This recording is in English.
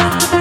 love.